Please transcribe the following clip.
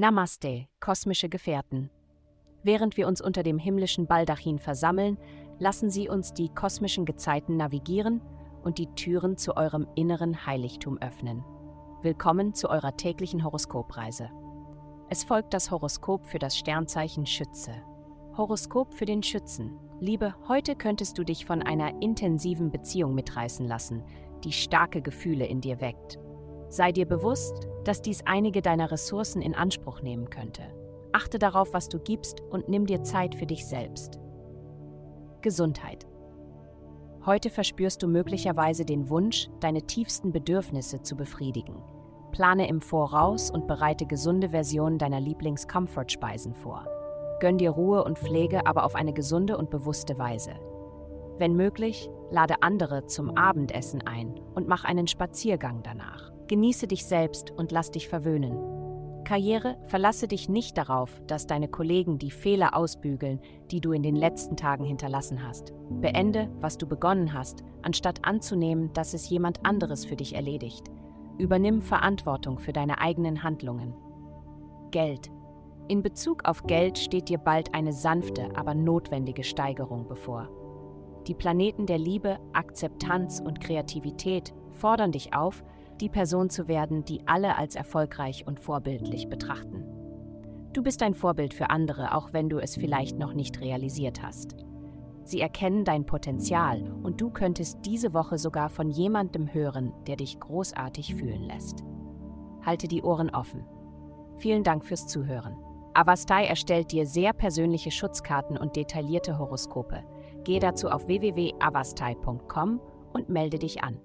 Namaste, kosmische Gefährten. Während wir uns unter dem himmlischen Baldachin versammeln, lassen Sie uns die kosmischen Gezeiten navigieren und die Türen zu eurem inneren Heiligtum öffnen. Willkommen zu eurer täglichen Horoskopreise. Es folgt das Horoskop für das Sternzeichen Schütze. Horoskop für den Schützen. Liebe, heute könntest du dich von einer intensiven Beziehung mitreißen lassen, die starke Gefühle in dir weckt. Sei dir bewusst, dass dies einige deiner Ressourcen in Anspruch nehmen könnte. Achte darauf, was du gibst und nimm dir Zeit für dich selbst. Gesundheit. Heute verspürst du möglicherweise den Wunsch, deine tiefsten Bedürfnisse zu befriedigen. Plane im Voraus und bereite gesunde Versionen deiner Lieblings-Comfort-Speisen vor. Gönn dir Ruhe und Pflege, aber auf eine gesunde und bewusste Weise. Wenn möglich, lade andere zum Abendessen ein und mach einen Spaziergang danach. Genieße dich selbst und lass dich verwöhnen. Karriere, verlasse dich nicht darauf, dass deine Kollegen die Fehler ausbügeln, die du in den letzten Tagen hinterlassen hast. Beende, was du begonnen hast, anstatt anzunehmen, dass es jemand anderes für dich erledigt. Übernimm Verantwortung für deine eigenen Handlungen. Geld. In Bezug auf Geld steht dir bald eine sanfte, aber notwendige Steigerung bevor. Die Planeten der Liebe, Akzeptanz und Kreativität fordern dich auf, die Person zu werden, die alle als erfolgreich und vorbildlich betrachten. Du bist ein Vorbild für andere, auch wenn du es vielleicht noch nicht realisiert hast. Sie erkennen dein Potenzial und du könntest diese Woche sogar von jemandem hören, der dich großartig fühlen lässt. Halte die Ohren offen. Vielen Dank fürs Zuhören. Avastai erstellt dir sehr persönliche Schutzkarten und detaillierte Horoskope. Geh dazu auf www.avastai.com und melde dich an.